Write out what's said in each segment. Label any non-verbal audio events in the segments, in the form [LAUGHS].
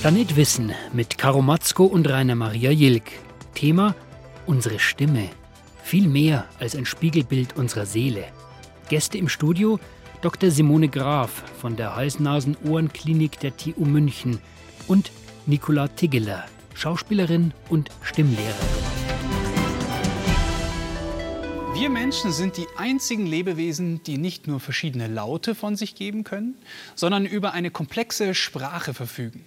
Planet Wissen mit Karo Matzko und Rainer Maria Jilk. Thema unsere Stimme. Viel mehr als ein Spiegelbild unserer Seele. Gäste im Studio Dr. Simone Graf von der Hals-Nasen-Ohren-Klinik der TU München und Nicola Tiggeler, Schauspielerin und Stimmlehrerin. Wir Menschen sind die einzigen Lebewesen, die nicht nur verschiedene Laute von sich geben können, sondern über eine komplexe Sprache verfügen.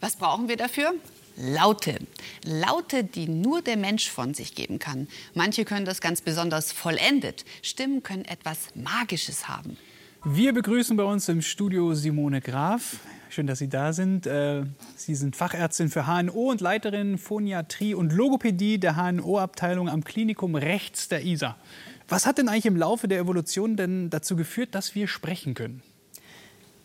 Was brauchen wir dafür? Laute. Laute, die nur der Mensch von sich geben kann. Manche können das ganz besonders vollendet. Stimmen können etwas Magisches haben. Wir begrüßen bei uns im Studio Simone Graf. Schön, dass Sie da sind. Äh, Sie sind Fachärztin für HNO und Leiterin Phoniatrie und Logopädie der HNO-Abteilung am Klinikum rechts der ISA. Was hat denn eigentlich im Laufe der Evolution denn dazu geführt, dass wir sprechen können?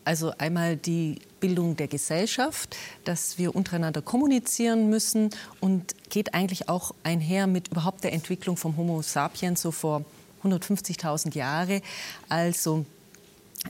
Also einmal die Bildung der Gesellschaft, dass wir untereinander kommunizieren müssen und geht eigentlich auch einher mit überhaupt der Entwicklung vom Homo sapiens so vor 150.000 Jahren. Also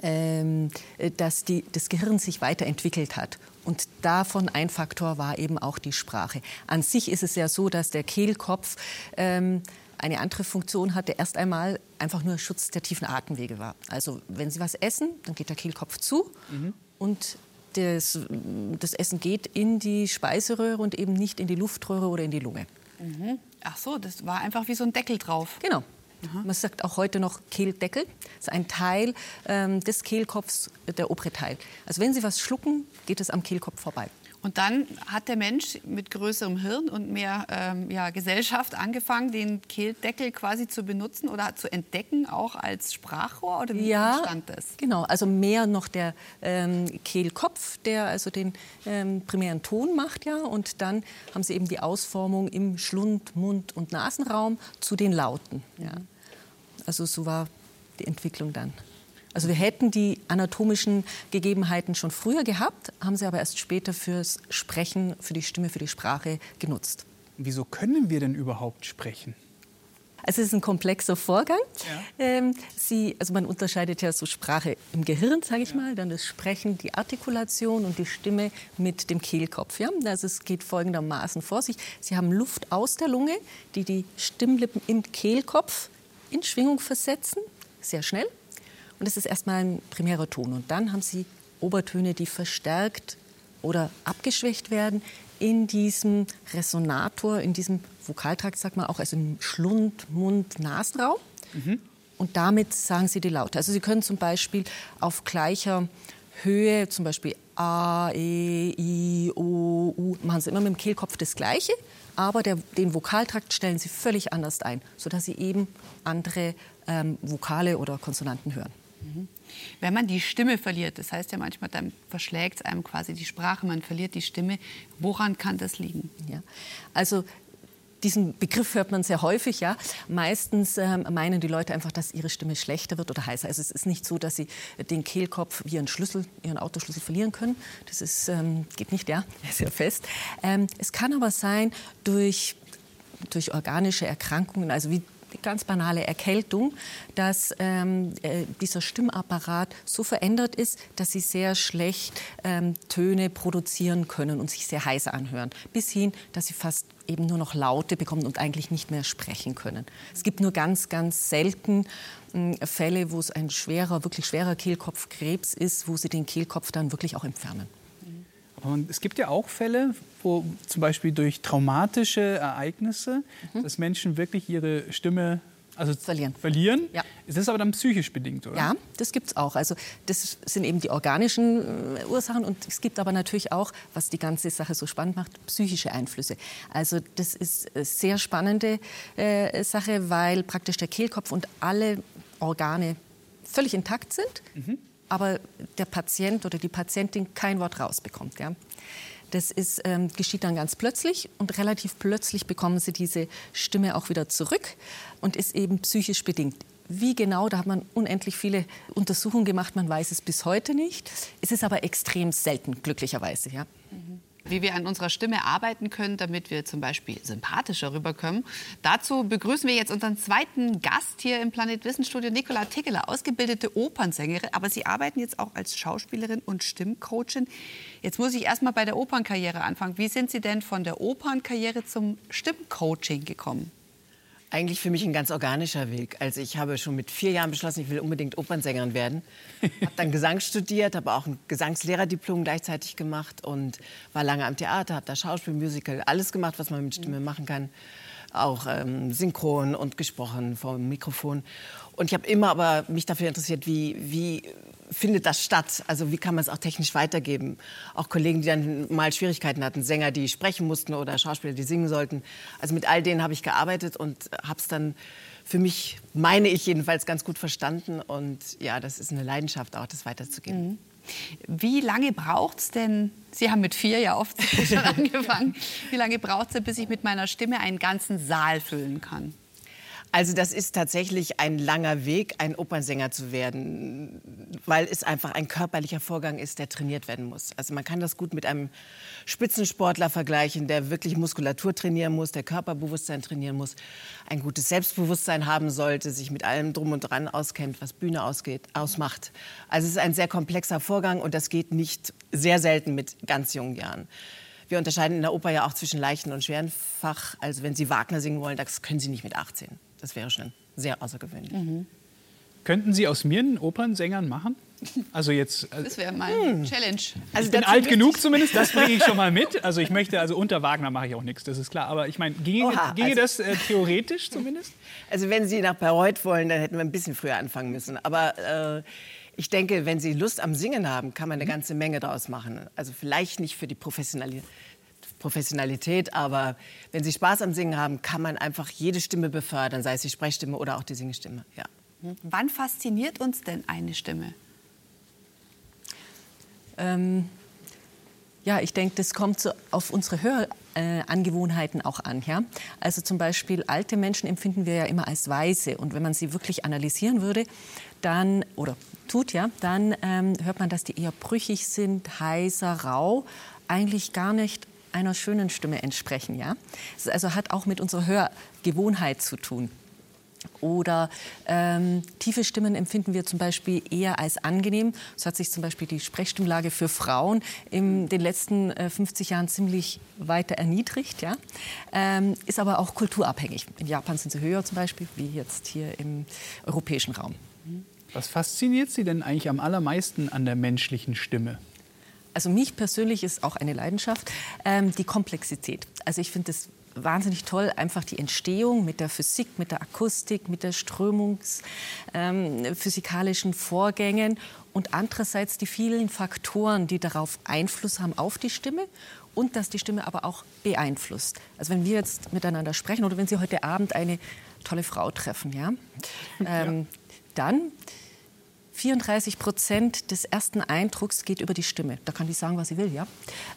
ähm, dass die, das Gehirn sich weiterentwickelt hat. Und davon ein Faktor war eben auch die Sprache. An sich ist es ja so, dass der Kehlkopf ähm, eine andere Funktion hatte, erst einmal einfach nur Schutz der tiefen Atemwege war. Also wenn Sie was essen, dann geht der Kehlkopf zu mhm. und das, das, Essen geht in die Speiseröhre und eben nicht in die Luftröhre oder in die Lunge. Mhm. Ach so, das war einfach wie so ein Deckel drauf. Genau. Aha. Man sagt auch heute noch Kehldeckel. Das ist ein Teil ähm, des Kehlkopfs, der obere Teil. Also wenn Sie was schlucken, geht es am Kehlkopf vorbei. Und dann hat der Mensch mit größerem Hirn und mehr ähm, ja, Gesellschaft angefangen, den Kehldeckel quasi zu benutzen oder zu entdecken, auch als Sprachrohr? Oder wie ja, entstand das? Genau, also mehr noch der ähm, Kehlkopf, der also den ähm, primären Ton macht, ja. Und dann haben sie eben die Ausformung im Schlund-, Mund- und Nasenraum zu den Lauten. Ja. Also so war die Entwicklung dann. Also wir hätten die anatomischen Gegebenheiten schon früher gehabt, haben sie aber erst später fürs Sprechen, für die Stimme, für die Sprache genutzt. Wieso können wir denn überhaupt sprechen? Also es ist ein komplexer Vorgang. Ja. Ähm, sie, also man unterscheidet ja so Sprache im Gehirn, sage ich ja. mal, dann das Sprechen, die Artikulation und die Stimme mit dem Kehlkopf. Ja? Also es geht folgendermaßen vor sich. Sie haben Luft aus der Lunge, die die Stimmlippen im Kehlkopf in Schwingung versetzen, sehr schnell. Und das ist erstmal ein primärer Ton. Und dann haben Sie Obertöne, die verstärkt oder abgeschwächt werden in diesem Resonator, in diesem Vokaltrakt, sagt man auch, also im Schlund, Mund, Nasenraum. Mhm. Und damit sagen Sie die Laute. Also Sie können zum Beispiel auf gleicher Höhe, zum Beispiel A, E, I, O, U, machen Sie immer mit dem Kehlkopf das Gleiche aber der, den Vokaltrakt stellen sie völlig anders ein, sodass sie eben andere ähm, Vokale oder Konsonanten hören. Mhm. Wenn man die Stimme verliert, das heißt ja manchmal, dann verschlägt es einem quasi die Sprache, man verliert die Stimme. Woran kann das liegen? Ja. Also diesen Begriff hört man sehr häufig, ja. Meistens ähm, meinen die Leute einfach, dass ihre Stimme schlechter wird oder heißer. Also es ist nicht so, dass sie den Kehlkopf wie ihren Schlüssel, ihren Autoschlüssel verlieren können. Das ist, ähm, geht nicht, ja, [LAUGHS] sehr fest. Ähm, es kann aber sein durch durch organische Erkrankungen, also wie ganz banale Erkältung, dass ähm, äh, dieser Stimmapparat so verändert ist, dass sie sehr schlecht ähm, Töne produzieren können und sich sehr heiß anhören. Bis hin, dass sie fast eben nur noch Laute bekommen und eigentlich nicht mehr sprechen können. Es gibt nur ganz, ganz selten äh, Fälle, wo es ein schwerer, wirklich schwerer Kehlkopfkrebs ist, wo sie den Kehlkopf dann wirklich auch entfernen. Und es gibt ja auch Fälle, wo zum Beispiel durch traumatische Ereignisse, mhm. dass Menschen wirklich ihre Stimme also verlieren. verlieren. Ja. Ist das aber dann psychisch bedingt, oder? Ja, das gibt es auch. Also das sind eben die organischen äh, Ursachen und es gibt aber natürlich auch, was die ganze Sache so spannend macht, psychische Einflüsse. Also das ist eine sehr spannende äh, Sache, weil praktisch der Kehlkopf und alle Organe völlig intakt sind. Mhm aber der Patient oder die Patientin kein Wort rausbekommt. Ja. Das ist, ähm, geschieht dann ganz plötzlich und relativ plötzlich bekommen sie diese Stimme auch wieder zurück und ist eben psychisch bedingt. Wie genau, da hat man unendlich viele Untersuchungen gemacht, man weiß es bis heute nicht. Es ist aber extrem selten, glücklicherweise. Ja. Wie wir an unserer Stimme arbeiten können, damit wir zum Beispiel sympathischer rüberkommen. Dazu begrüßen wir jetzt unseren zweiten Gast hier im Planet Wissen Studio, Nicola Tickeler, ausgebildete Opernsängerin, aber Sie arbeiten jetzt auch als Schauspielerin und Stimmcoachin. Jetzt muss ich erst mal bei der Opernkarriere anfangen. Wie sind Sie denn von der Opernkarriere zum Stimmcoaching gekommen? Eigentlich für mich ein ganz organischer Weg. Also ich habe schon mit vier Jahren beschlossen, ich will unbedingt Opernsängerin werden. [LAUGHS] habe dann Gesang studiert, habe auch ein Gesangslehrerdiplom gleichzeitig gemacht und war lange am Theater, habe da Schauspiel, Musical, alles gemacht, was man mit Stimme machen kann. Auch ähm, synchron und gesprochen vor dem Mikrofon. Und ich habe immer aber mich dafür interessiert, wie, wie findet das statt? Also wie kann man es auch technisch weitergeben? Auch Kollegen, die dann mal Schwierigkeiten hatten, Sänger, die sprechen mussten oder Schauspieler, die singen sollten. Also mit all denen habe ich gearbeitet und habe es dann für mich, meine ich jedenfalls, ganz gut verstanden. Und ja, das ist eine Leidenschaft auch, das weiterzugeben. Mhm. Wie lange braucht es denn, Sie haben mit vier ja oft [LAUGHS] schon [LAUGHS] angefangen, wie lange braucht es denn, bis ich mit meiner Stimme einen ganzen Saal füllen kann? Also das ist tatsächlich ein langer Weg, ein Opernsänger zu werden, weil es einfach ein körperlicher Vorgang ist, der trainiert werden muss. Also man kann das gut mit einem Spitzensportler vergleichen, der wirklich Muskulatur trainieren muss, der Körperbewusstsein trainieren muss, ein gutes Selbstbewusstsein haben sollte, sich mit allem drum und dran auskennt, was Bühne ausgeht, ausmacht. Also es ist ein sehr komplexer Vorgang und das geht nicht sehr selten mit ganz jungen Jahren. Wir unterscheiden in der Oper ja auch zwischen leichten und schweren Fach. Also wenn Sie Wagner singen wollen, das können Sie nicht mit 18. Das wäre schon sehr außergewöhnlich. Mhm. Könnten Sie aus mir einen Opernsängern machen? Also jetzt. Also das wäre meine hm. Challenge. Also ich bin alt genug zumindest, das bringe ich schon mal [LAUGHS] mit. Also ich möchte, also unter Wagner mache ich auch nichts, das ist klar. Aber ich meine, ginge, Oha, ginge also, das äh, theoretisch zumindest? [LAUGHS] Also wenn Sie nach Bayreuth wollen, dann hätten wir ein bisschen früher anfangen müssen. Aber äh, ich denke, wenn Sie Lust am Singen haben, kann man eine mhm. ganze Menge daraus machen. Also vielleicht nicht für die Professionalität Professionalität, aber wenn Sie Spaß am Singen haben, kann man einfach jede Stimme befördern, sei es die Sprechstimme oder auch die Singstimme. Ja. Wann fasziniert uns denn eine Stimme? Ähm, ja, ich denke, das kommt so auf unsere Hörangewohnheiten äh, auch an. Ja? Also zum Beispiel alte Menschen empfinden wir ja immer als weise. Und wenn man sie wirklich analysieren würde, dann, oder tut ja, dann ähm, hört man, dass die eher brüchig sind, heiser, rau, eigentlich gar nicht einer schönen Stimme entsprechen. Ja? Das also hat auch mit unserer Hörgewohnheit zu tun. Oder ähm, tiefe Stimmen empfinden wir zum Beispiel eher als angenehm. So hat sich zum Beispiel die Sprechstimmlage für Frauen in den letzten äh, 50 Jahren ziemlich weiter erniedrigt. Ja? Ähm, ist aber auch kulturabhängig. In Japan sind sie höher zum Beispiel, wie jetzt hier im europäischen Raum. Was fasziniert Sie denn eigentlich am allermeisten an der menschlichen Stimme? Also mich persönlich ist auch eine Leidenschaft, ähm, die Komplexität. Also ich finde es wahnsinnig toll, einfach die Entstehung mit der Physik, mit der Akustik, mit der strömungsphysikalischen ähm, Vorgängen und andererseits die vielen Faktoren, die darauf Einfluss haben auf die Stimme und dass die Stimme aber auch beeinflusst. Also wenn wir jetzt miteinander sprechen oder wenn Sie heute Abend eine tolle Frau treffen, ja, ähm, ja. dann 34 Prozent des ersten Eindrucks geht über die Stimme. Da kann die sagen, was sie will. Ja?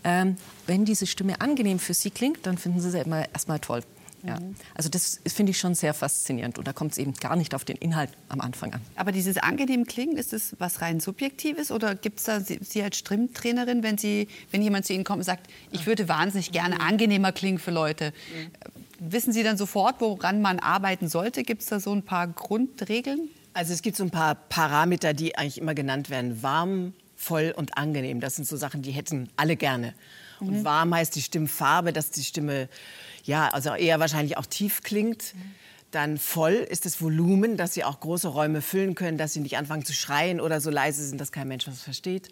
Ähm, wenn diese Stimme angenehm für sie klingt, dann finden sie sie immer erstmal toll. Ja. Mhm. Also das finde ich schon sehr faszinierend und da kommt es eben gar nicht auf den Inhalt am Anfang an. Aber dieses angenehm klingen, ist das was rein subjektives oder gibt es da Sie, sie als Stimmtrainerin, wenn Sie, wenn jemand zu Ihnen kommt und sagt, ich würde wahnsinnig gerne angenehmer klingen für Leute, mhm. wissen Sie dann sofort, woran man arbeiten sollte? Gibt es da so ein paar Grundregeln? Also es gibt so ein paar Parameter, die eigentlich immer genannt werden. Warm, voll und angenehm. Das sind so Sachen, die hätten alle gerne. Mhm. Und warm heißt die Stimmfarbe, dass die Stimme ja, also eher wahrscheinlich auch tief klingt. Mhm. Dann voll ist das Volumen, dass sie auch große Räume füllen können, dass sie nicht anfangen zu schreien oder so leise sind, dass kein Mensch was versteht.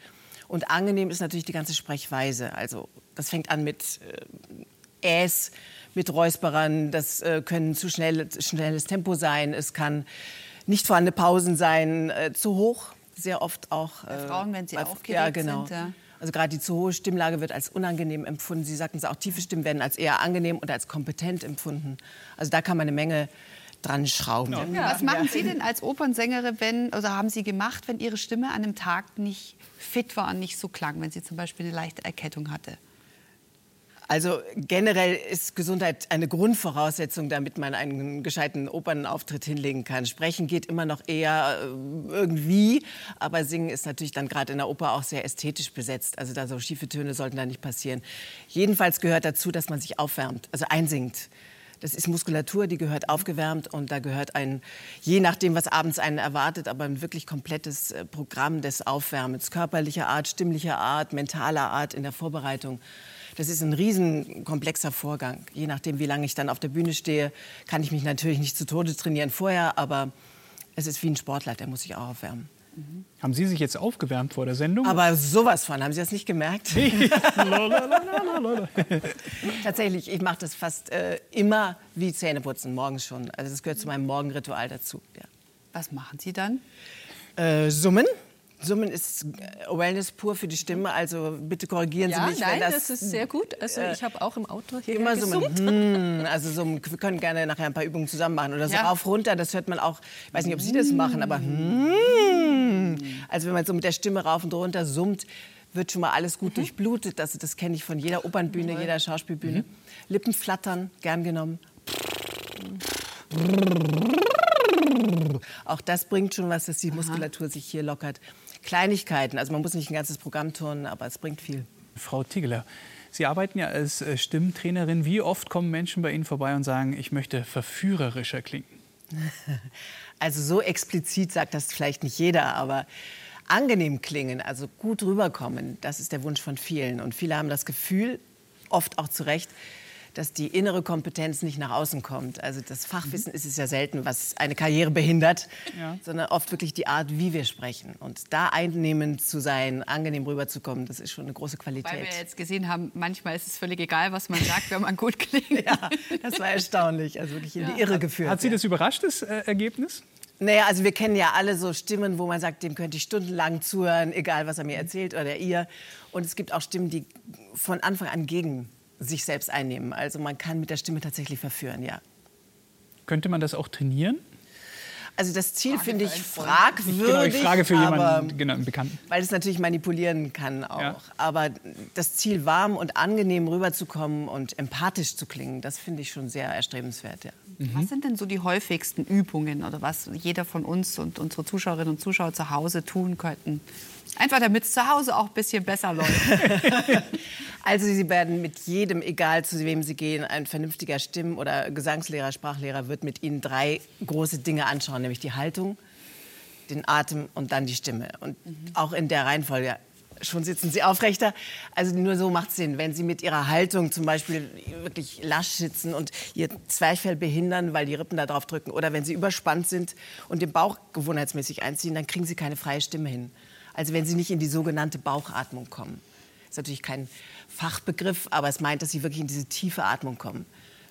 Und angenehm ist natürlich die ganze Sprechweise. Also das fängt an mit äh, Äs, mit Räusperern. Das äh, können zu schnell, schnelles Tempo sein. Es kann nicht vorhandene Pausen sein, äh, zu hoch, sehr oft auch. Bei äh, Frauen, wenn sie bei, aufgeregt ja, genau. sind. Ja. Also gerade die zu hohe Stimmlage wird als unangenehm empfunden. Sie sagten es auch, tiefe Stimmen werden als eher angenehm und als kompetent empfunden. Also da kann man eine Menge dran schrauben. Ja. Was machen Sie denn als Opernsängerin, wenn, oder haben Sie gemacht, wenn Ihre Stimme an einem Tag nicht fit war und nicht so klang, wenn sie zum Beispiel eine leichte Erkettung hatte? Also generell ist Gesundheit eine Grundvoraussetzung, damit man einen gescheiten Opernauftritt hinlegen kann. Sprechen geht immer noch eher äh, irgendwie, aber Singen ist natürlich dann gerade in der Oper auch sehr ästhetisch besetzt. Also da so schiefe Töne sollten da nicht passieren. Jedenfalls gehört dazu, dass man sich aufwärmt, also einsingt. Das ist Muskulatur, die gehört aufgewärmt und da gehört ein, je nachdem, was abends einen erwartet, aber ein wirklich komplettes äh, Programm des Aufwärmens, körperlicher Art, stimmlicher Art, mentaler Art in der Vorbereitung. Das ist ein riesenkomplexer Vorgang. Je nachdem, wie lange ich dann auf der Bühne stehe, kann ich mich natürlich nicht zu Tode trainieren vorher, aber es ist wie ein Sportler, der muss sich auch aufwärmen. Mhm. Haben Sie sich jetzt aufgewärmt vor der Sendung? Aber sowas von. Haben Sie das nicht gemerkt? [LAUGHS] [LAUGHS] Tatsächlich, ich mache das fast äh, immer wie Zähneputzen, morgens schon. Also das gehört zu meinem Morgenritual dazu. Ja. Was machen Sie dann? Äh, summen. Summen ist äh, Wellness pur für die Stimme, also bitte korrigieren ja, Sie mich, nein, wenn das, das ist sehr gut. Also ich habe auch im Auto hier immer gesummt. summen. Hm, also summen. Wir können gerne nachher ein paar Übungen zusammen machen oder so Ja. rauf runter. Das hört man auch. Ich weiß nicht, ob Sie das machen, aber hm. also wenn man so mit der Stimme rauf und runter summt, wird schon mal alles gut durchblutet. Also das kenne ich von jeder Opernbühne, jeder Schauspielbühne. Lippen flattern, gern genommen. Auch das bringt schon was, dass die Muskulatur sich hier lockert. Kleinigkeiten, also man muss nicht ein ganzes Programm turnen, aber es bringt viel. Frau Tiggeler, Sie arbeiten ja als äh, Stimmtrainerin. Wie oft kommen Menschen bei Ihnen vorbei und sagen, ich möchte verführerischer klingen? [LAUGHS] Also so explizit sagt das vielleicht nicht jeder, aber angenehm klingen, also gut rüberkommen, das ist der Wunsch von vielen. Und viele haben das Gefühl, oft auch zu Recht, dass die innere Kompetenz nicht nach außen kommt. Also das Fachwissen ist es ja selten, was eine Karriere behindert, Ja. sondern oft wirklich die Art, wie wir sprechen. Und da einnehmend zu sein, angenehm rüberzukommen, das ist schon eine große Qualität. Weil wir jetzt gesehen haben, manchmal ist es völlig egal, was man sagt, wenn man gut klingt. [LAUGHS] ja, das war erstaunlich, also wirklich in die Irre geführt. Hat Sie das überrascht, das äh, Ergebnis? Naja, also wir kennen ja alle so Stimmen, wo man sagt, dem könnte ich stundenlang zuhören, egal was er mir erzählt oder ihr. Und es gibt auch Stimmen, die von Anfang an gegen sich selbst einnehmen. Also man kann mit der Stimme tatsächlich verführen, ja. Könnte man das auch trainieren? Also das Ziel finde ich Genau, fragwürdig, ich frage für aber, jemanden, genau, einen Bekannten. weil es natürlich manipulieren kann auch. Ja. Aber das Ziel, warm und angenehm rüberzukommen und empathisch zu klingen, das finde ich schon sehr erstrebenswert, ja. Was sind denn so die häufigsten Übungen oder was jeder von uns und unsere Zuschauerinnen und Zuschauer zu Hause tun könnten? Einfach damit es zu Hause auch ein bisschen besser läuft. [LAUGHS] Also Sie werden mit jedem, egal zu wem Sie gehen, ein vernünftiger Stimm- oder Gesangslehrer, Sprachlehrer wird mit Ihnen drei große Dinge anschauen, nämlich die Haltung, den Atem und dann die Stimme. Und auch in der Reihenfolge. Schon sitzen Sie aufrechter. Also nur so macht es Sinn. Wenn Sie mit Ihrer Haltung zum Beispiel wirklich lasch sitzen und Ihr Zwerchfell behindern, weil die Rippen da drauf drücken, oder wenn Sie überspannt sind und den Bauch gewohnheitsmäßig einziehen, dann kriegen Sie keine freie Stimme hin. Also wenn Sie nicht in die sogenannte Bauchatmung kommen. Das ist natürlich kein Fachbegriff, aber es meint, dass Sie wirklich in diese tiefe Atmung kommen.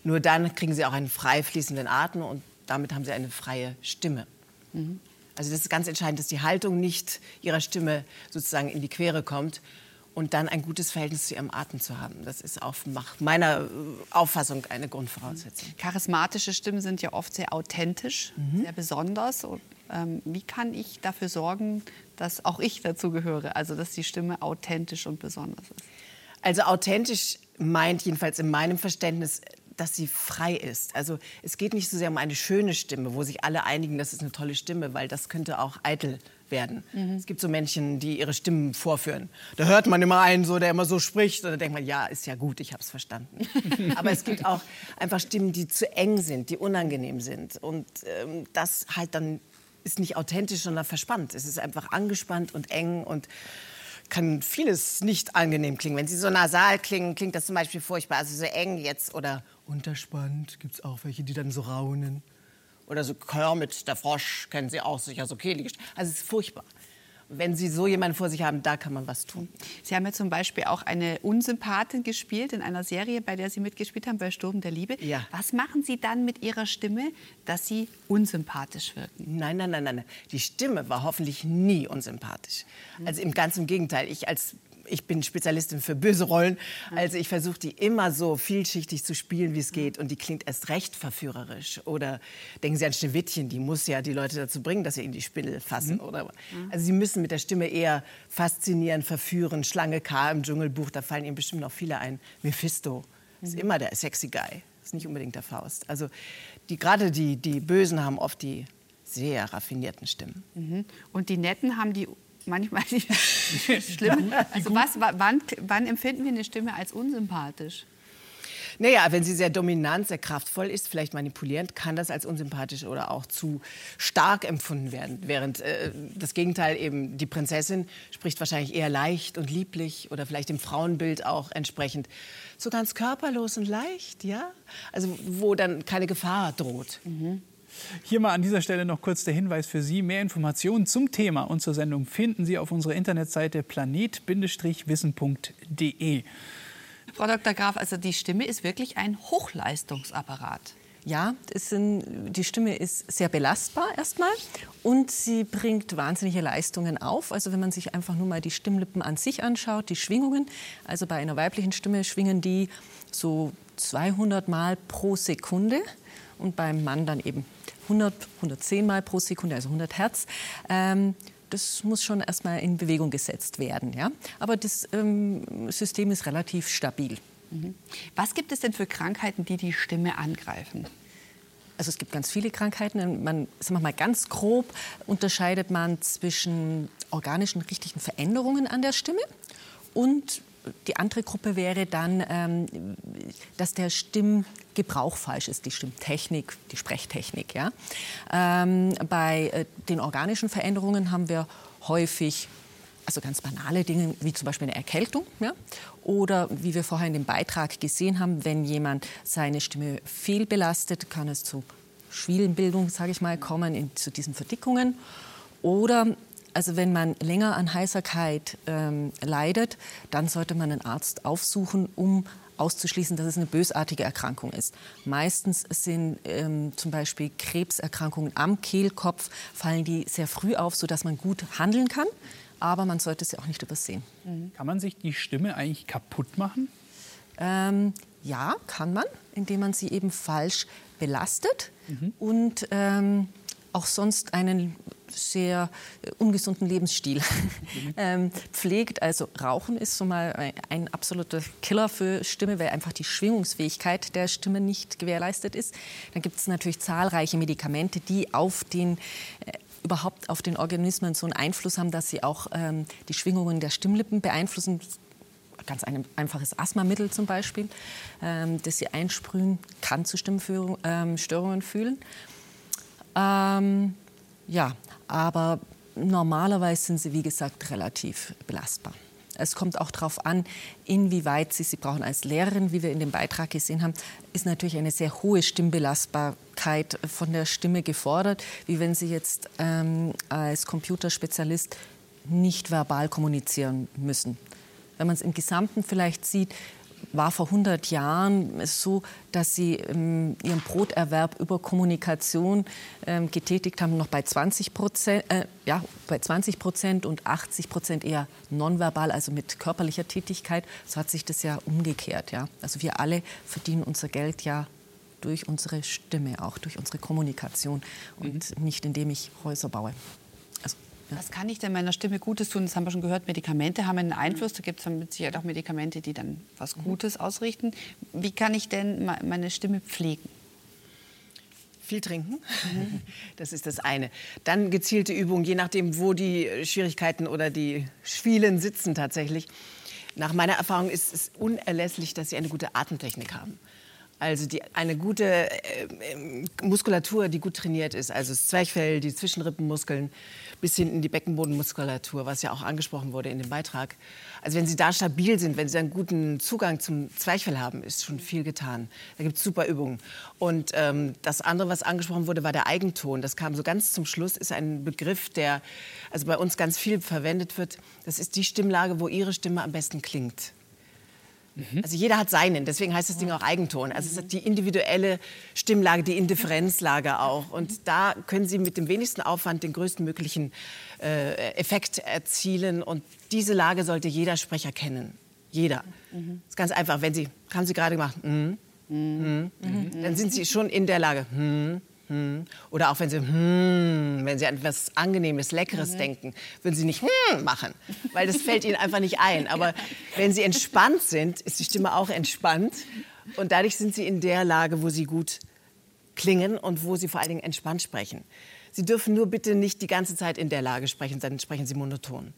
Nur dann kriegen Sie auch einen frei fließenden Atem und damit haben Sie eine freie Stimme. Also das ist ganz entscheidend, dass die Haltung nicht Ihrer Stimme sozusagen in die Quere kommt und dann ein gutes Verhältnis zu Ihrem Atem zu haben. Das ist auch nach meiner äh, Auffassung eine Grundvoraussetzung. Charismatische Stimmen sind ja oft sehr authentisch, sehr besonders. Und, ähm, wie kann ich dafür sorgen, dass auch ich dazu gehöre? Also, dass die Stimme authentisch und besonders ist. Also authentisch meint jedenfalls in meinem Verständnis, dass sie frei ist. Also es geht nicht so sehr um eine schöne Stimme, wo sich alle einigen, das ist eine tolle Stimme, weil das könnte auch eitel werden. Es gibt so Menschen, die ihre Stimmen vorführen. Da hört man immer einen, so, der immer so spricht und dann denkt man, ja, ist ja gut, ich habe es verstanden. [LAUGHS] Aber es gibt auch einfach Stimmen, die zu eng sind, die unangenehm sind und ähm, das halt dann ist nicht authentisch, sondern verspannt. Es ist einfach angespannt und eng und kann vieles nicht angenehm klingen. Wenn sie so nasal klingen, klingt das zum Beispiel furchtbar. Also so eng jetzt oder unterspannt gibt es auch welche, die dann so raunen. Oder so Kermit, der Frosch, kennen Sie auch sicher, so kehlige St- Also es ist furchtbar. Wenn Sie so jemanden vor sich haben, da kann man was tun. Sie haben ja zum Beispiel auch eine Unsympathin gespielt in einer Serie, bei der Sie mitgespielt haben, bei Sturm der Liebe. Ja. Was machen Sie dann mit Ihrer Stimme, dass Sie unsympathisch wirken? Nein, nein, nein, nein. Die Stimme war hoffentlich nie unsympathisch. Also im ganz im Gegenteil. Ich als ich bin Spezialistin für böse Rollen. Also ich versuche die immer so vielschichtig zu spielen, wie es geht. Und die klingt erst recht verführerisch. Oder denken Sie an Schneewittchen, die muss ja die Leute dazu bringen, dass sie in die Spindel fassen. Mhm. Oder, also Sie müssen mit der Stimme eher faszinieren, verführen. Schlange K im Dschungelbuch, da fallen Ihnen bestimmt noch viele ein. Mephisto ist mhm. immer der sexy Guy. Ist nicht unbedingt der Faust. Also die, gerade die, die Bösen haben oft die sehr raffinierten Stimmen. Mhm. Und die Netten haben die manchmal die [LAUGHS] schlimmen. Also was, wann, wann empfinden wir eine Stimme als unsympathisch? Naja, wenn sie sehr dominant, sehr kraftvoll ist, vielleicht manipulierend, kann das als unsympathisch oder auch zu stark empfunden werden. Während äh, das Gegenteil eben die Prinzessin spricht wahrscheinlich eher leicht und lieblich oder vielleicht dem Frauenbild auch entsprechend so ganz körperlos und leicht, ja? Also wo dann keine Gefahr droht. Mhm. Hier mal an dieser Stelle noch kurz der Hinweis für Sie. Mehr Informationen zum Thema und zur Sendung finden Sie auf unserer Internetseite planet-wissen.de. Frau Dr. Graf, also die Stimme ist wirklich ein Hochleistungsapparat. Ja, sind, die Stimme ist sehr belastbar erstmal und sie bringt wahnsinnige Leistungen auf. Also wenn man sich einfach nur mal die Stimmlippen an sich anschaut, die Schwingungen, also bei einer weiblichen Stimme schwingen die so 200 Mal pro Sekunde und beim Mann dann eben 100, 110 Mal pro Sekunde, also 100 Hertz. Ähm, das muss schon erstmal in Bewegung gesetzt werden. Ja? Aber das ähm, System ist relativ stabil. Mhm. Was gibt es denn für Krankheiten, die die Stimme angreifen? Also es gibt ganz viele Krankheiten. Man, sagen wir mal ganz grob unterscheidet man zwischen organischen richtigen Veränderungen an der Stimme und die andere Gruppe wäre dann, ähm, dass der Stimmgebrauch falsch ist, die Stimmtechnik, die Sprechtechnik. Ja? Ähm, bei äh, den organischen Veränderungen haben wir häufig also ganz banale Dinge wie zum Beispiel eine Erkältung. Ja? Oder wie wir vorher in dem Beitrag gesehen haben, wenn jemand seine Stimme fehlbelastet, kann es zu Schwielenbildung, sage ich mal, kommen, in, zu diesen Verdickungen. Oder also wenn man länger an Heiserkeit ähm, leidet, dann sollte man einen Arzt aufsuchen, um auszuschließen, dass es eine bösartige Erkrankung ist. Meistens sind ähm, zum Beispiel Krebserkrankungen am Kehlkopf, fallen die sehr früh auf, sodass man gut handeln kann. Aber man sollte sie auch nicht übersehen. Mhm. Kann man sich die Stimme eigentlich kaputt machen? Ähm, ja, kann man, indem man sie eben falsch belastet mhm. und ähm, auch sonst einen sehr äh, ungesunden Lebensstil mhm. [LAUGHS] ähm, pflegt. Also Rauchen ist so mal ein absoluter Killer für Stimme, weil einfach die Schwingungsfähigkeit der Stimme nicht gewährleistet ist. Dann gibt es natürlich zahlreiche Medikamente, die auf den äh, überhaupt auf den Organismen so einen Einfluss haben, dass sie auch ähm, die Schwingungen der Stimmlippen beeinflussen ganz ein einfaches Asthmamittel zum Beispiel, ähm, das sie einsprühen, kann zu Stimmstörungen ähm, führen. Ähm, ja, aber normalerweise sind sie, wie gesagt, relativ belastbar. Es kommt auch darauf an, inwieweit Sie sie brauchen. Als Lehrerin, wie wir in dem Beitrag gesehen haben, ist natürlich eine sehr hohe Stimmbelastbarkeit von der Stimme gefordert, wie wenn Sie jetzt ähm, als Computerspezialist nicht verbal kommunizieren müssen. Wenn man es im Gesamten vielleicht sieht, war vor 100 Jahren so, dass sie ähm, ihren Broterwerb über Kommunikation ähm, getätigt haben, noch bei 20 Prozent, äh, ja, bei 20 Prozent und 80 Prozent eher nonverbal, also mit körperlicher Tätigkeit. So hat sich das ja umgekehrt. Ja. Also wir alle verdienen unser Geld ja durch unsere Stimme, auch durch unsere Kommunikation und mhm. nicht indem ich Häuser baue. Was kann ich denn meiner Stimme Gutes tun? Das haben wir schon gehört. Medikamente haben einen Einfluss. Da gibt es mit Sicherheit auch Medikamente, die dann was Gutes ausrichten. Wie kann ich denn meine Stimme pflegen? Viel trinken, [LAUGHS] das ist das eine. Dann gezielte Übungen, je nachdem, wo die Schwierigkeiten oder die Schwielen sitzen tatsächlich. Nach meiner Erfahrung ist es unerlässlich, dass Sie eine gute Atemtechnik haben. Also die, eine gute äh, Muskulatur, die gut trainiert ist, also das Zwerchfell, die Zwischenrippenmuskeln bis hinten die Beckenbodenmuskulatur, was ja auch angesprochen wurde in dem Beitrag. Also wenn Sie da stabil sind, wenn Sie einen guten Zugang zum Zwerchfell haben, ist schon viel getan. Da gibt es super Übungen. Und ähm, das andere, was angesprochen wurde, war der Eigenton. Das kam so ganz zum Schluss, ist ein Begriff, der also bei uns ganz viel verwendet wird. Das ist die Stimmlage, wo Ihre Stimme am besten klingt. Mhm. Also jeder hat seinen, deswegen heißt das Ding auch Eigenton. Also es ist die individuelle Stimmlage, die Indifferenzlage auch. Und da können Sie mit dem wenigsten Aufwand den größten möglichen äh, Effekt erzielen. Und diese Lage sollte jeder Sprecher kennen. Jeder. Mhm. Das ist ganz einfach. Wenn Sie, haben Sie gerade gemacht, mm, mm, mm, dann sind Sie schon in der Lage. Hm. Oder auch wenn Sie, hm, wenn Sie an etwas Angenehmes, Leckeres mhm. denken, würden Sie nicht hm machen, weil das fällt Ihnen einfach nicht ein. Aber [LAUGHS] wenn Sie entspannt sind, ist die Stimme auch entspannt. Und dadurch sind Sie in der Lage, wo Sie gut klingen und wo Sie vor allen Dingen entspannt sprechen. Sie dürfen nur bitte nicht die ganze Zeit in der Lage sprechen, dann sprechen Sie monoton.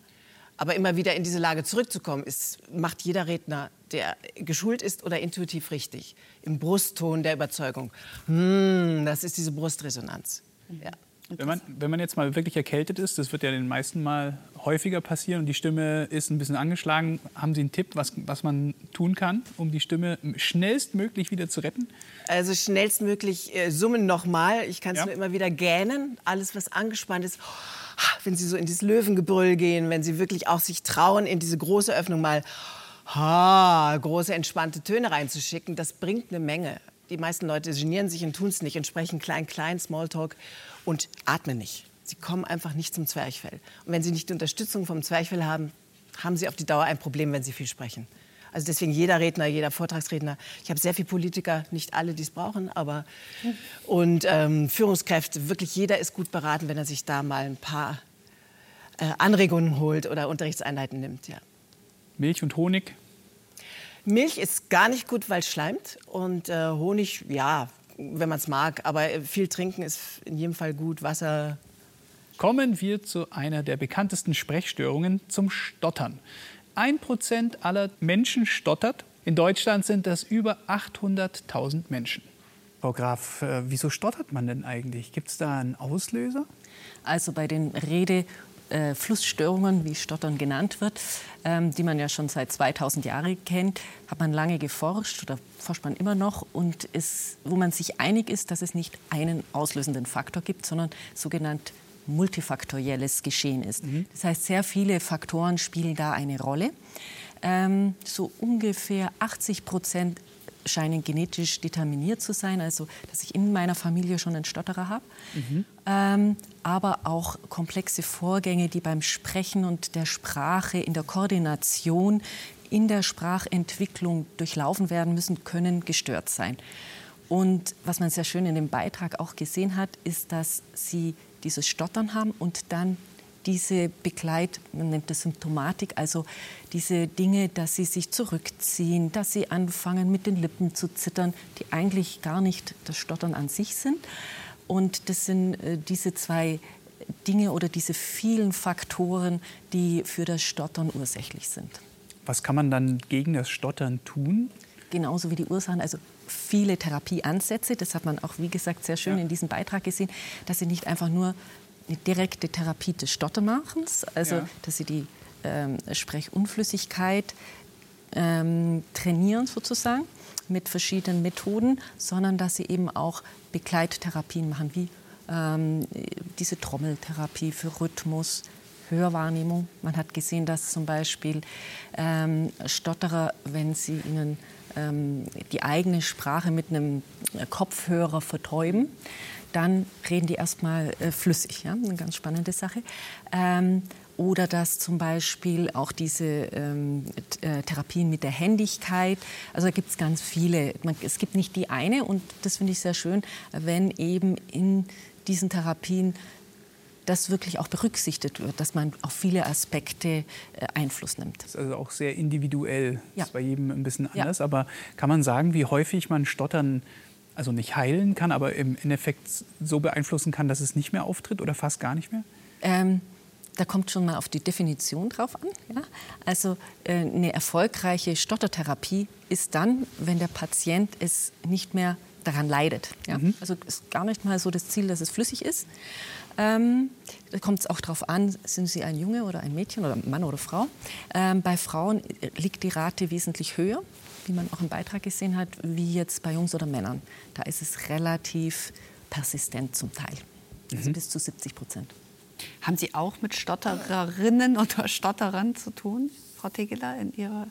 Aber immer wieder in diese Lage zurückzukommen, ist, macht jeder Redner, der geschult ist oder intuitiv richtig. Im Brustton der Überzeugung. Hm, das ist diese Brustresonanz. Ja. Wenn man, wenn man jetzt mal wirklich erkältet ist, das wird ja den meisten Mal häufiger passieren und die Stimme ist ein bisschen angeschlagen, haben Sie einen Tipp, was, was man tun kann, um die Stimme schnellstmöglich wieder zu retten? Also schnellstmöglich äh, summen nochmal. Ich kann es ja. nur immer wieder gähnen. Alles, was angespannt ist wenn Sie so in dieses Löwengebrüll gehen, wenn Sie wirklich auch sich trauen, in diese große Öffnung mal ha, große entspannte Töne reinzuschicken, das bringt eine Menge. Die meisten Leute genieren sich und tun es nicht sprechen klein, klein, Smalltalk und atmen nicht. Sie kommen einfach nicht zum Zwerchfell. Und wenn Sie nicht die Unterstützung vom Zwerchfell haben, haben Sie auf die Dauer ein Problem, wenn Sie viel sprechen. Also deswegen jeder Redner, jeder Vortragsredner. Ich habe sehr viele Politiker, nicht alle, die es brauchen, aber und ähm, Führungskräfte. Wirklich jeder ist gut beraten, wenn er sich da mal ein paar äh, Anregungen holt oder Unterrichtseinheiten nimmt. Ja. Milch und Honig? Milch ist gar nicht gut, weil es schleimt. Und äh, Honig, ja, wenn man es mag. Aber viel trinken ist in jedem Fall gut. Wasser. Kommen wir zu einer der bekanntesten Sprechstörungen, zum Stottern. Ein Prozent aller Menschen stottert. In Deutschland sind das über 800.000 Menschen. Frau Graf, äh, wieso stottert man denn eigentlich? Gibt es da einen Auslöser? Also bei den Rede- äh, Flussstörungen, wie Stottern genannt wird, ähm, die man ja schon seit 2000 Jahren kennt, hat man lange geforscht oder forscht man immer noch und ist, wo man sich einig ist, dass es nicht einen auslösenden Faktor gibt, sondern sogenannt multifaktorielles Geschehen ist. Mhm. Das heißt, sehr viele Faktoren spielen da eine Rolle. Ähm, so ungefähr 80 Prozent scheinen genetisch determiniert zu sein, also dass ich in meiner Familie schon einen Stotterer habe. Mhm. Ähm, aber auch komplexe Vorgänge, die beim Sprechen und der Sprache, in der Koordination, in der Sprachentwicklung durchlaufen werden müssen, können gestört sein. Und was man sehr schön in dem Beitrag auch gesehen hat, ist, dass sie dieses Stottern haben und dann diese Begleit, man nennt das Symptomatik, also diese Dinge, dass sie sich zurückziehen, dass sie anfangen mit den Lippen zu zittern, die eigentlich gar nicht das Stottern an sich sind. Und das sind äh, diese zwei Dinge oder diese vielen Faktoren, die für das Stottern ursächlich sind. Was kann man dann gegen das Stottern tun? Genauso wie die Ursachen, also viele Therapieansätze. Das hat man auch, wie gesagt, sehr schön ja. in diesem Beitrag gesehen, dass sie nicht einfach nur eine direkte Therapie des Stottermachens, also ja. dass sie die ähm, Sprechunflüssigkeit ähm, trainieren sozusagen mit verschiedenen Methoden, sondern dass sie eben auch Begleittherapien machen, wie ähm, diese Trommeltherapie für Rhythmus, Hörwahrnehmung. Man hat gesehen, dass zum Beispiel ähm, Stotterer, wenn sie ihnen ähm, die eigene Sprache mit einem Kopfhörer vertäuben, dann reden die erstmal äh, flüssig. Ja? Eine ganz spannende Sache. Ähm, oder dass zum Beispiel auch diese ähm, äh, Therapien mit der Händigkeit, also da gibt es ganz viele. Man, es gibt nicht die eine und das finde ich sehr schön, wenn eben in diesen Therapien das wirklich auch berücksichtigt wird, dass man auf viele Aspekte äh, Einfluss nimmt. Das ist also auch sehr individuell. Ja. Das ist bei jedem ein bisschen anders. Ja. Aber kann man sagen, wie häufig man Stottern also nicht heilen kann, aber im Endeffekt so beeinflussen kann, dass es nicht mehr auftritt oder fast gar nicht mehr? Ähm, da kommt schon mal auf die Definition drauf an. Ja? Also äh, eine erfolgreiche Stottertherapie ist dann, wenn der Patient es nicht mehr daran leidet. Ja? Mhm. Also ist gar nicht mal so das Ziel, dass es flüssig ist. Ähm, da kommt es auch darauf an, sind Sie ein Junge oder ein Mädchen oder Mann oder Frau. Ähm, bei Frauen liegt die Rate wesentlich höher, wie man auch im Beitrag gesehen hat, wie jetzt bei Jungs oder Männern. Da ist es relativ persistent zum Teil, also mhm. bis zu 70 Prozent. Haben Sie auch mit Stottererinnen [LAUGHS] oder Stotterern zu tun, Frau Tegeler, in Ihrer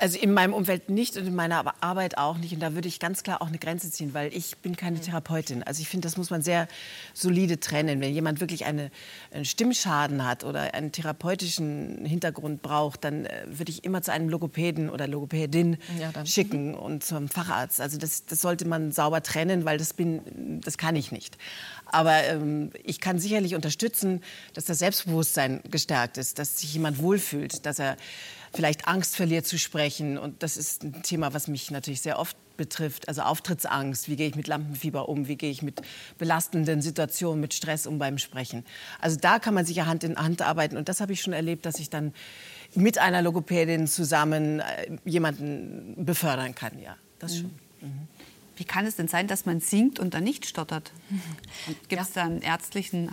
Also in meinem Umfeld nicht und in meiner Arbeit auch nicht. Und da würde ich ganz klar auch eine Grenze ziehen, weil ich bin keine mhm. Therapeutin. Also ich finde, das muss man sehr solide trennen. Wenn jemand wirklich eine, einen Stimmschaden hat oder einen therapeutischen Hintergrund braucht, dann äh, würde ich immer zu einem Logopäden oder Logopädin ja, schicken und zum Facharzt. Also das, das sollte man sauber trennen, weil das, bin, das kann ich nicht. Aber ähm, ich kann sicherlich unterstützen, dass das Selbstbewusstsein gestärkt ist, dass sich jemand wohlfühlt, dass er vielleicht Angst verliert zu sprechen. Und das ist ein Thema, was mich natürlich sehr oft betrifft. Also Auftrittsangst, wie gehe ich mit Lampenfieber um, wie gehe ich mit belastenden Situationen, mit Stress um beim Sprechen. Also da kann man sicher Hand in Hand arbeiten. Und das habe ich schon erlebt, dass ich dann mit einer Logopädin zusammen äh, jemanden befördern kann. Ja, das schon. Mhm. Wie kann es denn sein, dass man singt und dann nicht stottert? Gibt es ja. da einen ärztlichen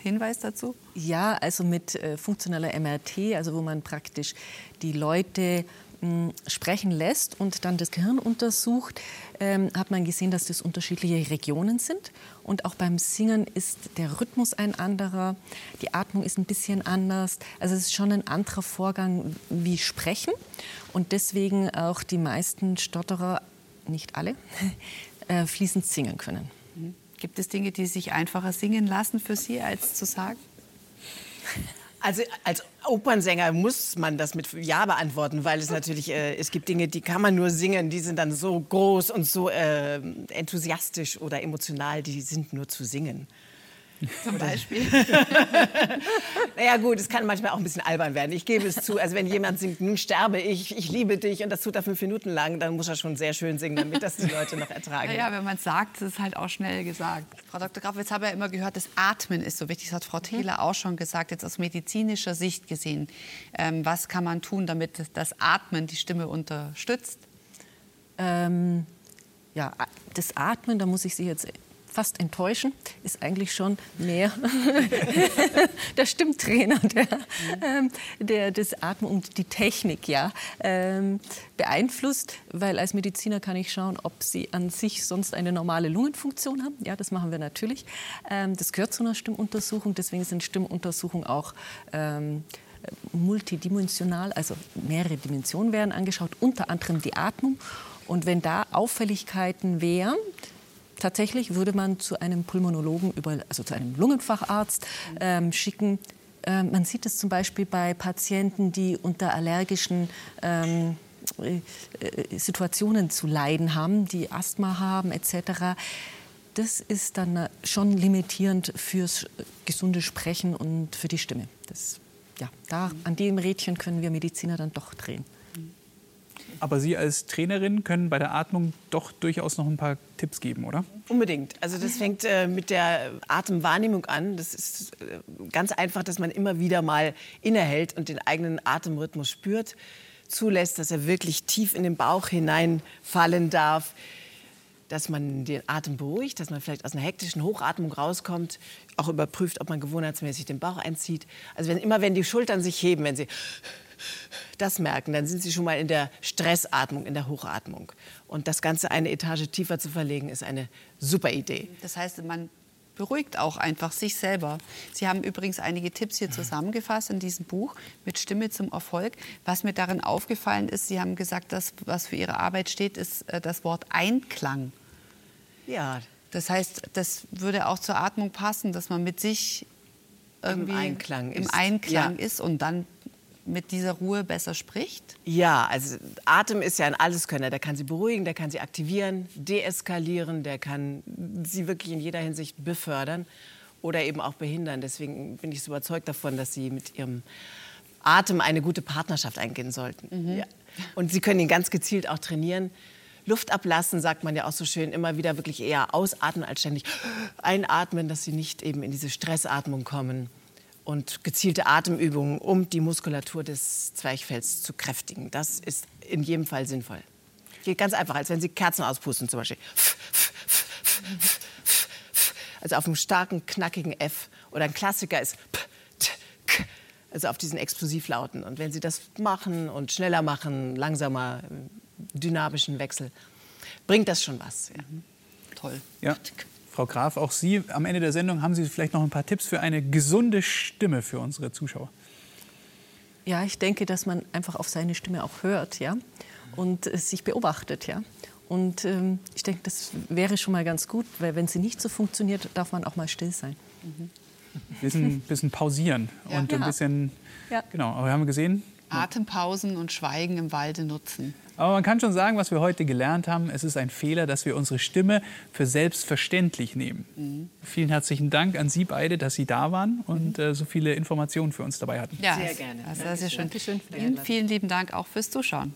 Hinweis dazu? Ja, also mit äh, funktioneller MRT, also wo man praktisch die Leute hm, sprechen lässt und dann das Gehirn untersucht, ähm, hat man gesehen, dass das unterschiedliche Regionen sind. Und auch beim Singen ist der Rhythmus ein anderer, die Atmung ist ein bisschen anders. Also es ist schon ein anderer Vorgang wie Sprechen. Und deswegen auch die meisten Stotterer nicht alle, [LAUGHS] äh, fließend singen können. Mhm. Gibt es Dinge, die sich einfacher singen lassen für Sie, als zu sagen? Also als Opernsänger muss man das mit Ja beantworten, weil es natürlich, äh, es gibt Dinge, die kann man nur singen, die sind dann so groß und so äh, enthusiastisch oder emotional, die sind nur zu singen. Zum Beispiel. [LAUGHS] naja gut, es kann manchmal auch ein bisschen albern werden. Ich gebe es zu. Also wenn jemand singt, nun sterbe ich, ich liebe dich und das tut er fünf Minuten lang, dann muss er schon sehr schön singen, damit das die Leute noch ertragen. Ja, naja, wenn man es sagt, ist es halt auch schnell gesagt. Frau Dr. Graf, jetzt haben wir ja immer gehört, das Atmen ist so wichtig. Das hat Frau mhm. Thieler auch schon gesagt, jetzt aus medizinischer Sicht gesehen. Ähm, was kann man tun, damit das Atmen die Stimme unterstützt? Ähm, ja, das Atmen, da muss ich Sie jetzt fast enttäuschen, ist eigentlich schon mehr [LAUGHS] der Stimmtrainer, der, ähm, der das Atmen und die Technik ja, ähm, beeinflusst, weil als Mediziner kann ich schauen, ob sie an sich sonst eine normale Lungenfunktion haben. Ja, das machen wir natürlich. Ähm, das gehört zu einer Stimmuntersuchung, deswegen sind Stimmuntersuchungen auch ähm, multidimensional, also mehrere Dimensionen werden angeschaut, unter anderem die Atmung. Und wenn da Auffälligkeiten wären, tatsächlich würde man zu einem Pulmonologen, über, also zu einem Lungenfacharzt ähm, schicken. Ähm, man sieht es zum Beispiel bei Patienten, die unter allergischen ähm, äh, Situationen zu leiden haben, die Asthma haben etc. Das ist dann schon limitierend fürs gesunde Sprechen und für die Stimme. Das, ja, da, an dem Rädchen können wir Mediziner dann doch drehen. Aber Sie als Trainerin können bei der Atmung doch durchaus noch ein paar Tipps geben, oder? Unbedingt. Also das fängt äh, mit der Atemwahrnehmung an. Das ist äh, ganz einfach, dass man immer wieder mal innehält und den eigenen Atemrhythmus spürt, zulässt, dass er wirklich tief in den Bauch hineinfallen darf, dass man den Atem beruhigt, dass man vielleicht aus einer hektischen Hochatmung rauskommt, auch überprüft, ob man gewohnheitsmäßig den Bauch einzieht. Also wenn, immer wenn die Schultern sich heben, wenn sie das merken, dann sind Sie schon mal in der Stressatmung, in der Hochatmung. Und das Ganze eine Etage tiefer zu verlegen, ist eine super Idee. Das heißt, man beruhigt auch einfach sich selber. Sie haben übrigens einige Tipps hier zusammengefasst in diesem Buch mit Stimme zum Erfolg. Was mir darin aufgefallen ist, Sie haben gesagt, das, was für Ihre Arbeit steht, ist äh, das Wort Einklang. Ja. Das heißt, das würde auch zur Atmung passen, dass man mit sich irgendwie im Einklang, im Einklang ist und dann mit dieser Ruhe besser spricht? Ja, also Atem ist ja ein Alleskönner. Der kann sie beruhigen, der kann sie aktivieren, deeskalieren, der kann sie wirklich in jeder Hinsicht befördern oder eben auch behindern. Deswegen bin ich so überzeugt davon, dass sie mit ihrem Atem eine gute Partnerschaft eingehen sollten. Mhm. Ja. Und sie können ihn ganz gezielt auch trainieren. Luft ablassen, sagt man ja auch so schön, immer wieder wirklich eher ausatmen als ständig einatmen, dass sie nicht eben in diese Stressatmung kommen und gezielte Atemübungen, um die Muskulatur des Zwerchfells zu kräftigen. Das ist in jedem Fall sinnvoll. Geht ganz einfach, als wenn Sie Kerzen auspusten zum Beispiel. Also auf einem starken, knackigen F. Oder ein Klassiker ist also auf diesen Explosivlauten. Und wenn Sie das machen und schneller machen, langsamer, dynamischen Wechsel, bringt das schon was. Ja. Toll. Ja. Frau Graf, auch Sie am Ende der Sendung haben Sie vielleicht noch ein paar Tipps für eine gesunde Stimme für unsere Zuschauer. Ja, ich denke, dass man einfach auf seine Stimme auch hört, ja, und äh, sich beobachtet, ja. Und ähm, ich denke, das wäre schon mal ganz gut, weil wenn sie nicht so funktioniert, darf man auch mal still sein. Mhm. Ein bisschen, [LAUGHS] bisschen pausieren Ja. und ein Ja. bisschen, Ja. genau, aber wir haben gesehen, Atempausen und Schweigen im Walde nutzen. Aber man kann schon sagen, was wir heute gelernt haben, es ist ein Fehler, dass wir unsere Stimme für selbstverständlich nehmen. Mhm. Vielen herzlichen Dank an Sie beide, dass Sie da waren und äh, so viele Informationen für uns dabei hatten. Ja, Sehr gerne. Das ist sehr schön. Einladung. vielen lieben Dank auch fürs Zuschauen.